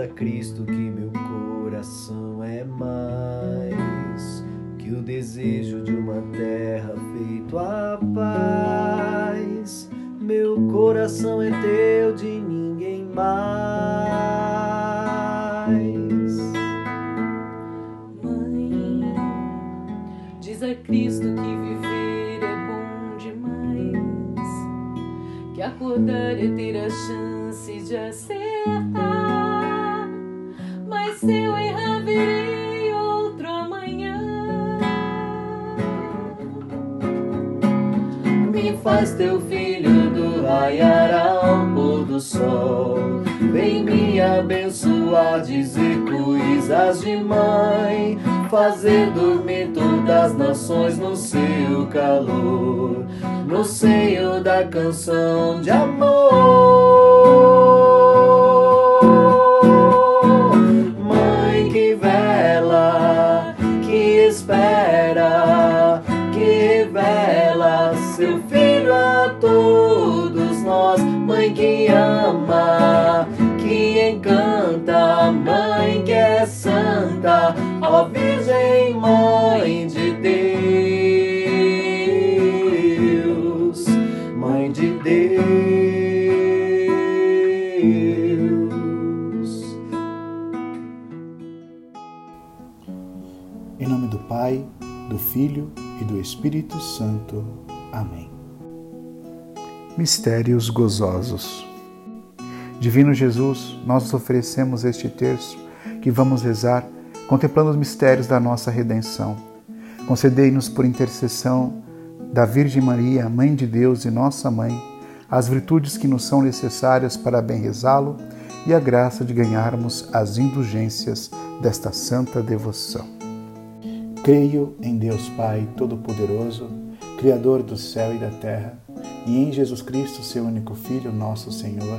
A Cristo que meu coração é mais que o desejo de uma terra feito a paz. Meu coração é teu, de ninguém mais. Mãe, diz a Cristo que viver é bom demais, que acordar é ter a chance de acertar. Faz teu filho do raiar ao pôr do sol. Vem me abençoar, dizer coisas de mãe, fazer dormir todas as nações no seu calor, no seio da canção de amor. Mãe que é santa, ó Virgem Mãe de Deus, Mãe de Deus. Em nome do Pai, do Filho e do Espírito Santo. Amém. Mistérios gozosos. Divino Jesus, nós oferecemos este terço que vamos rezar, contemplando os mistérios da nossa redenção. Concedei-nos por intercessão da Virgem Maria, Mãe de Deus e nossa Mãe, as virtudes que nos são necessárias para bem rezá-lo e a graça de ganharmos as indulgências desta santa devoção. Creio em Deus Pai Todo-Poderoso, Criador do céu e da terra, e em Jesus Cristo, seu único Filho, nosso Senhor,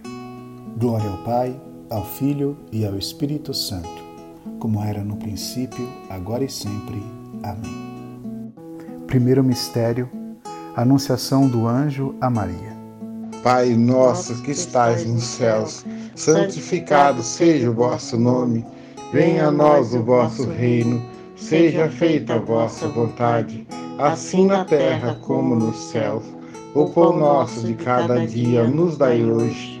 Glória ao Pai, ao Filho e ao Espírito Santo, como era no princípio, agora e sempre. Amém. Primeiro mistério: Anunciação do anjo a Maria. Pai nosso que estais nos céus, santificado seja o vosso nome. Venha a nós o vosso reino. Seja feita a vossa vontade, assim na terra como nos céus. O pão nosso de cada dia nos dai hoje.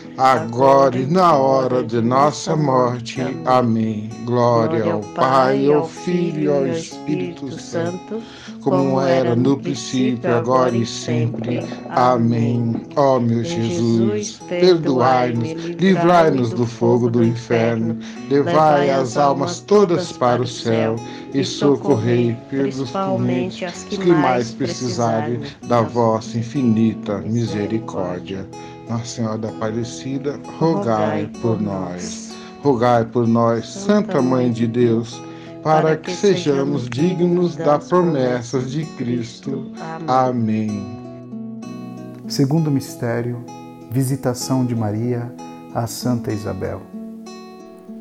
agora e na hora de nossa morte. Amém. Glória ao Pai, ao Filho e ao Espírito Santo como era no princípio, agora e sempre. Amém. Ó meu Jesus, perdoai-nos, livrai-nos do fogo do inferno, levai as almas todas para o céu e socorrei principalmente as que mais precisarem da vossa infinita misericórdia. Nossa Senhora da Aparecida, rogai por nós. Rogai por nós, Santa Mãe de Deus para que sejamos dignos das promessas de Cristo. Amém. Segundo mistério, visitação de Maria a Santa Isabel.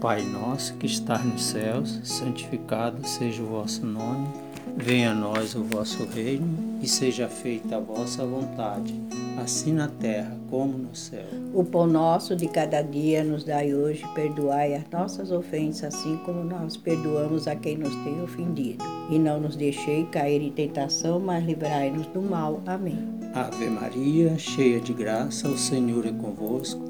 Pai nosso que estás nos céus, santificado seja o vosso nome. Venha a nós o vosso reino e seja feita a vossa vontade, assim na terra como no céu. O pão nosso de cada dia nos dai hoje, perdoai as nossas ofensas, assim como nós perdoamos a quem nos tem ofendido. E não nos deixei cair em tentação, mas livrai-nos do mal. Amém. Ave Maria, cheia de graça, o Senhor é convosco.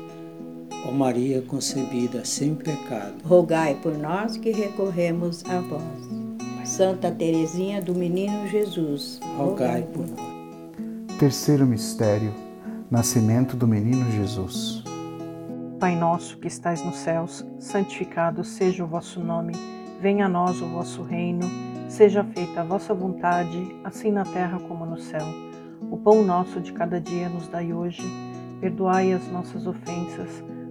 Ó Maria concebida sem pecado, rogai por nós que recorremos a vós. Santa Teresinha do Menino Jesus, rogai por nós. Terceiro mistério: Nascimento do Menino Jesus. Pai nosso que estais nos céus, santificado seja o vosso nome. Venha a nós o vosso reino Seja feita a vossa vontade, assim na terra como no céu. O pão nosso de cada dia nos dai hoje. Perdoai as nossas ofensas,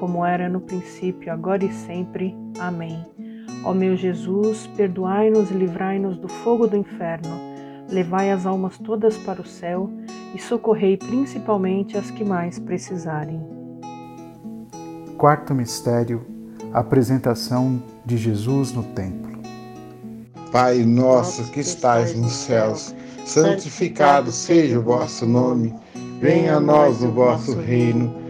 como era no princípio, agora e sempre. Amém. Ó meu Jesus, perdoai-nos e livrai-nos do fogo do inferno, levai as almas todas para o céu e socorrei principalmente as que mais precisarem. Quarto mistério: apresentação de Jesus no templo. Pai nosso que estais nos céus, santificado seja o vosso nome. Venha a nós o vosso reino.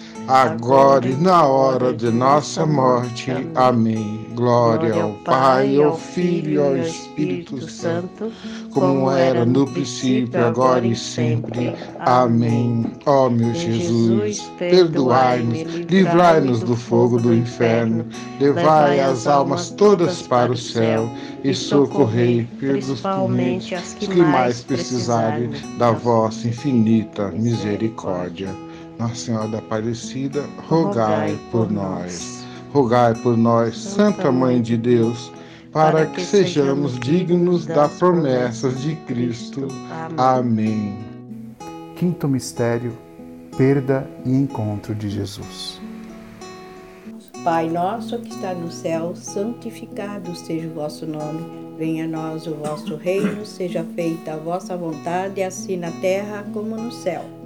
agora e na hora de nossa morte. Amém. Glória ao Pai, ao Filho e ao Espírito Santo, como era no princípio, agora e sempre. Amém. Ó meu Jesus, perdoai-nos, livrai-nos do fogo do inferno, levai as almas todas para o céu e socorrei, principalmente as que mais precisarem da vossa infinita misericórdia. Nossa Senhora da Aparecida, rogai por nós. Rogai por nós, Santa Mãe de Deus, para que sejamos dignos das promessas de Cristo. Amém. Quinto mistério: perda e encontro de Jesus. Pai nosso que está no céu, santificado seja o vosso nome. Venha a nós o vosso reino, seja feita a vossa vontade, assim na terra como no céu.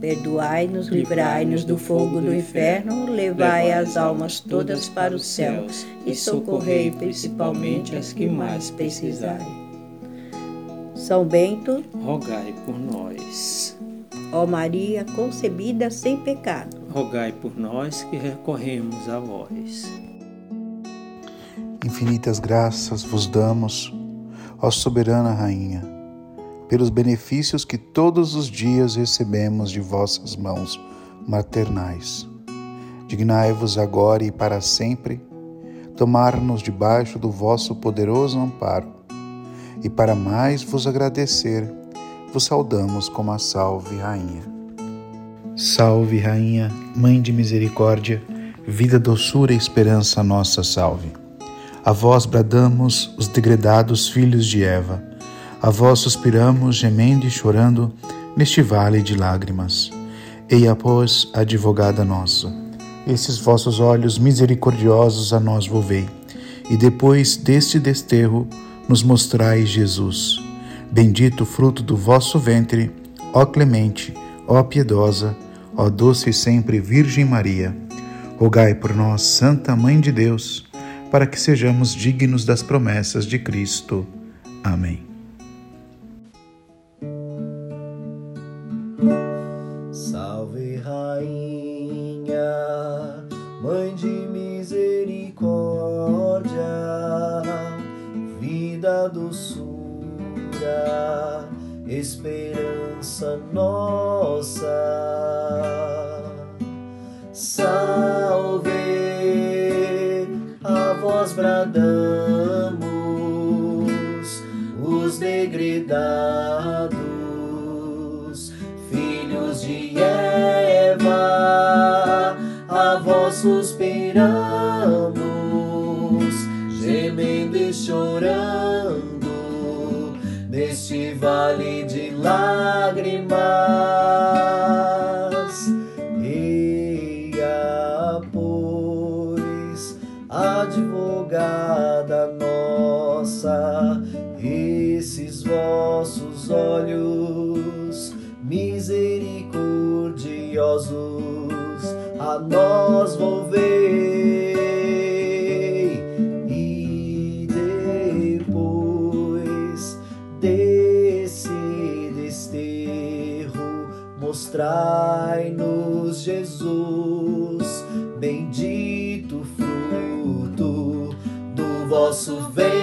perdoai-nos, livrai-nos do fogo do inferno, levai as almas todas para os céus e socorrei principalmente as que mais precisarem. São Bento, Rogai por nós. ó Maria concebida sem pecado, Rogai por nós que recorremos a vós. Infinitas graças vos damos, ó soberana Rainha, pelos benefícios que todos os dias recebemos de vossas mãos maternais. Dignai-vos agora e para sempre tomar-nos debaixo do vosso poderoso amparo, e para mais vos agradecer, vos saudamos como a Salve Rainha. Salve Rainha, Mãe de Misericórdia, vida, doçura e esperança nossa salve. A vós bradamos os degredados filhos de Eva, a vós suspiramos, gemendo e chorando, neste vale de lágrimas. Eia, pois, advogada nossa, esses vossos olhos misericordiosos a nós volvei, e depois deste desterro nos mostrai Jesus. Bendito fruto do vosso ventre, ó clemente, ó piedosa, ó doce e sempre Virgem Maria. Rogai por nós, Santa Mãe de Deus, para que sejamos dignos das promessas de Cristo. Amém. Mãe de misericórdia, vida, doçura, esperança nossa. Salve, a vós bradamos, os degredados, filhos de Eva, suspiramos, gemendo e chorando, neste vale de lágrimas.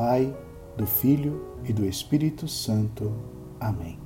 Pai, do Filho e do Espírito Santo. Amém.